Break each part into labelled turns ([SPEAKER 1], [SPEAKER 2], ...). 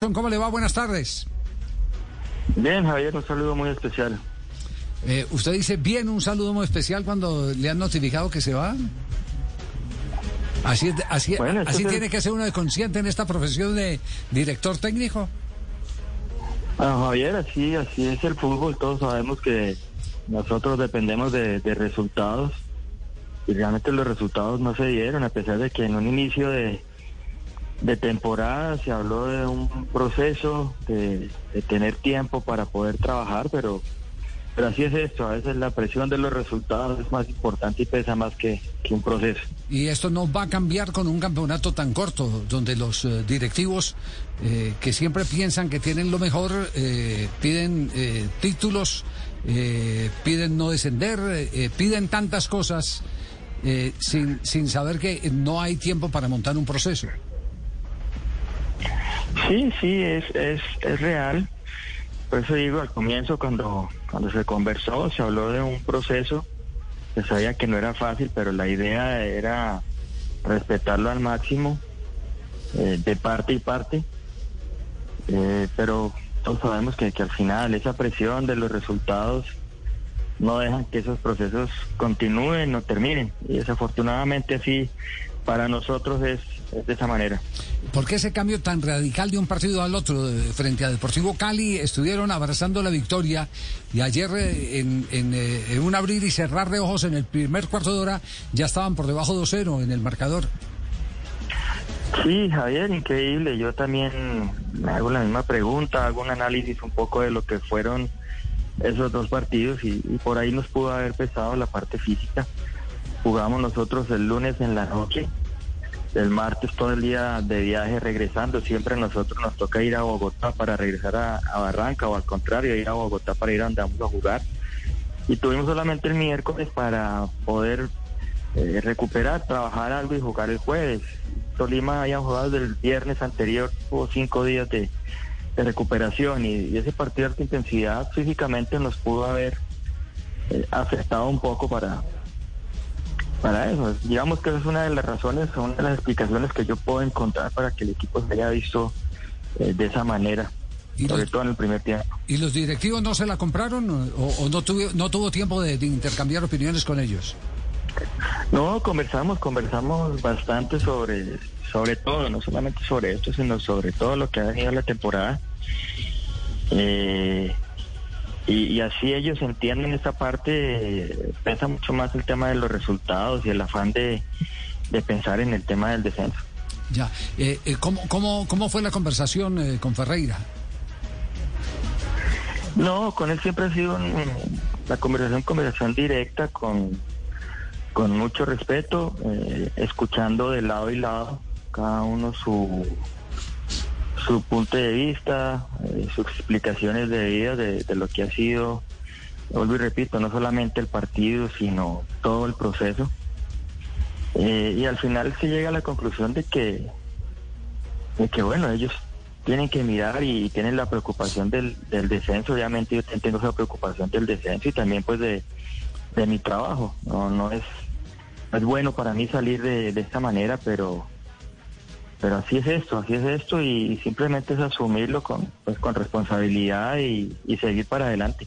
[SPEAKER 1] ¿Cómo le va? Buenas tardes.
[SPEAKER 2] Bien, Javier, un saludo muy especial.
[SPEAKER 1] Eh, ¿Usted dice bien un saludo muy especial cuando le han notificado que se va? Así, así,
[SPEAKER 2] Bueno,
[SPEAKER 1] así
[SPEAKER 2] es
[SPEAKER 1] tiene que ser uno de consciente en esta profesión de director técnico.
[SPEAKER 2] Ah, Javier, así, así es el fútbol. Todos sabemos que nosotros dependemos de, de resultados y realmente los resultados no se dieron, a pesar de que en un inicio de, de temporada se habló de un proceso de, tener tiempo para poder trabajar, pero, pero así es esto. A veces la presión de los resultados es más importante y pesa más que, que un proceso.
[SPEAKER 1] Y esto no va a cambiar con un campeonato tan corto, donde los eh, directivos eh, que siempre piensan que tienen lo mejor eh, piden eh, títulos, piden no descender, piden tantas cosas sin, sin saber que no hay tiempo para montar un proceso.
[SPEAKER 2] Sí, sí, es, es, es real. Por eso digo, al comienzo, cuando, cuando se conversó, se habló de un proceso. Se sabía que no era fácil, pero la idea era respetarlo al máximo, eh, de parte y parte. Eh, pero todos sabemos que, que al final esa presión de los resultados no dejan que esos procesos continúen o terminen. Y desafortunadamente así para nosotros es, es de esa manera.
[SPEAKER 1] ¿Por qué ese cambio tan radical de un partido al otro? Frente a Deportivo Cali estuvieron abrazando la victoria y ayer eh, en, en, eh, en un abrir y cerrar de ojos en el primer cuarto de hora ya estaban por debajo 2-0 en el marcador.
[SPEAKER 2] Sí, Javier, increíble. Yo también me hago la misma pregunta, hago un análisis un poco de lo que fueron esos dos partidos y, y por ahí nos pudo haber pesado la parte física. Jugamos nosotros el lunes en la noche, el martes todo el día de viaje regresando. Siempre nosotros nos toca ir a Bogotá para regresar a, Barranca o al contrario, ir a Bogotá para ir a donde a jugar. Y tuvimos solamente el miércoles para poder eh, recuperar, trabajar algo y jugar el jueves. Tolima había jugado desde el viernes anterior, hubo cinco días de, recuperación y, y ese partido de alta intensidad físicamente nos pudo haber eh, afectado un poco para, para eso. Digamos que esa es una de las razones, una de las explicaciones que yo puedo encontrar para que el equipo se haya visto eh, de esa manera,
[SPEAKER 1] Y
[SPEAKER 2] sobre
[SPEAKER 1] los-
[SPEAKER 2] todo en el primer tiempo.
[SPEAKER 1] ¿Y los directivos no se la compraron o, o no, tuvo, no tuvo tiempo de, de intercambiar opiniones con ellos?
[SPEAKER 2] No, conversamos, conversamos bastante sobre, sobre todo, no solamente sobre esto, sino sobre todo lo que ha venido la temporada. Eh, y, y así ellos entienden esta parte, pesa mucho más el tema de los resultados y el afán de, de pensar en el tema del descenso.
[SPEAKER 1] Ya. Eh, eh, ¿cómo, cómo, ¿Cómo fue la conversación eh, con Ferreira?
[SPEAKER 2] No, con él siempre ha sido un- la conversación, conversación directa, con, con mucho respeto, eh, escuchando de lado y lado cada uno su, su punto de vista, eh, sus explicaciones de vida de, de lo que ha sido, vuelvo y repito, no solamente el partido, sino todo el proceso. Eh, y al final se llega a la conclusión de que, de que bueno, ellos tienen que mirar y tienen la preocupación del, descenso. Obviamente yo tengo esa preocupación del descenso y también pues de, de mi trabajo. No, no es, es bueno para mí salir de esta manera, pero pero así es esto, así es esto y simplemente es asumirlo con, pues, con responsabilidad y, y seguir para adelante.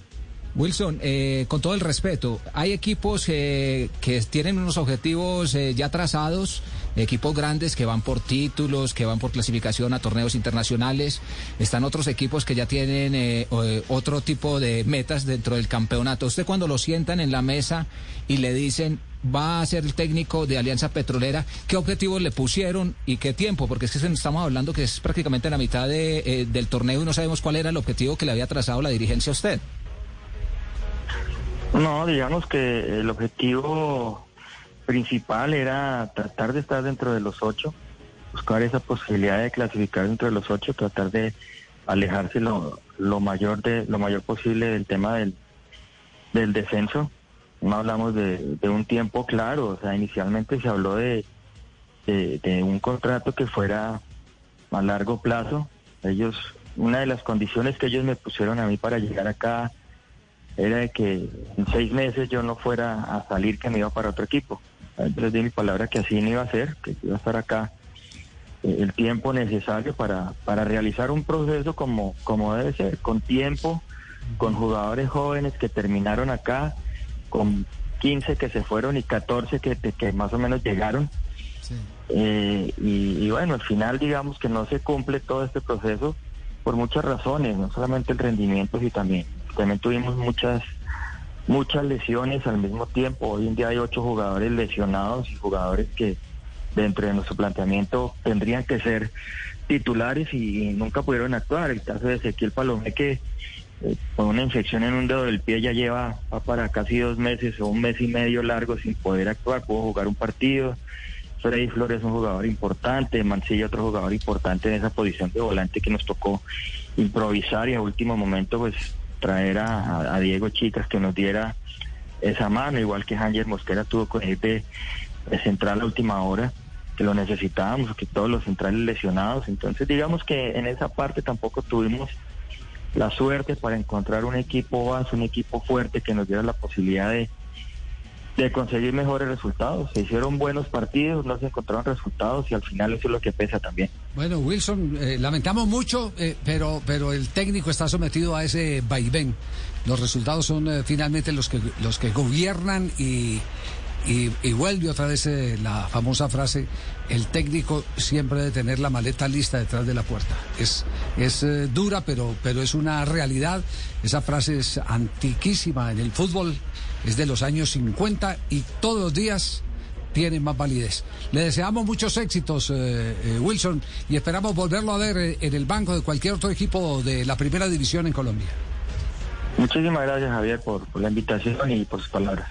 [SPEAKER 3] Wilson, eh, con todo el respeto, hay equipos eh, que tienen unos objetivos eh, ya trazados, equipos grandes que van por títulos, que van por clasificación a torneos internacionales, están otros equipos que ya tienen eh, eh, otro tipo de metas dentro del campeonato. Usted cuando lo sientan en la mesa y le dicen va a ser el técnico de Alianza Petrolera, ¿qué objetivos le pusieron y qué tiempo? Porque es que estamos hablando que es prácticamente la mitad de, eh, del torneo y no sabemos cuál era el objetivo que le había trazado la dirigencia a usted.
[SPEAKER 2] No, digamos que el objetivo principal era tratar de estar dentro de los ocho, buscar esa posibilidad de clasificar dentro de los ocho, tratar de alejarse lo, lo mayor de lo mayor posible del tema del, del descenso. No hablamos de, un tiempo claro, o sea, inicialmente se habló de, de, un contrato que fuera a largo plazo. Ellos, una de las condiciones que ellos me pusieron a mí para llegar acá era de que en seis meses yo no fuera a salir que me iba para otro equipo. Yo les di mi palabra que así no iba a ser, que iba a estar acá eh, el tiempo necesario para, para realizar un proceso como, como debe ser, con tiempo, con jugadores jóvenes que terminaron acá, con 15 que se fueron y 14 que, que más o menos llegaron. Eh, y, bueno, al final digamos que no se cumple todo este proceso por muchas razones, no solamente el rendimiento, sino también, también tuvimos muchas muchas lesiones al mismo tiempo. Hoy en día hay ocho jugadores lesionados y jugadores que dentro de nuestro planteamiento tendrían que ser titulares y, nunca pudieron actuar. El caso de Ezequiel Palomé que con una infección en un dedo del pie ya lleva para casi dos meses o un mes y medio largo sin poder actuar, pudo jugar un partido. Freddy Flores es un jugador importante, Mancilla otro jugador importante en esa posición de volante que nos tocó improvisar y a último momento pues traer a, Diego Chicas que nos diera esa mano, igual que Ángel Mosquera tuvo con él de, central a última hora, que lo necesitábamos, que todos los centrales lesionados. Entonces digamos que en esa parte tampoco tuvimos la suerte para encontrar un equipo base, un equipo fuerte que nos diera la posibilidad de, de conseguir mejores resultados. Se hicieron buenos partidos, no se encontraron resultados y al final eso es lo que pesa también.
[SPEAKER 1] Bueno, Wilson, eh, lamentamos mucho, eh, pero, pero el técnico está sometido a ese vaivén. Los resultados son eh, finalmente los que, los que gobiernan y, y, vuelve otra vez la famosa frase, el técnico siempre debe tener la maleta lista detrás de la puerta. Es, es dura, pero, pero es una realidad. Esa frase es antiquísima en el fútbol es de los años 50 y todos los días tiene más validez. Le deseamos muchos éxitos, eh, eh, Wilson, y esperamos volverlo a ver eh, en el banco de cualquier otro equipo de la primera división en Colombia.
[SPEAKER 2] Muchísimas gracias, Javier, por la invitación y por sus palabras.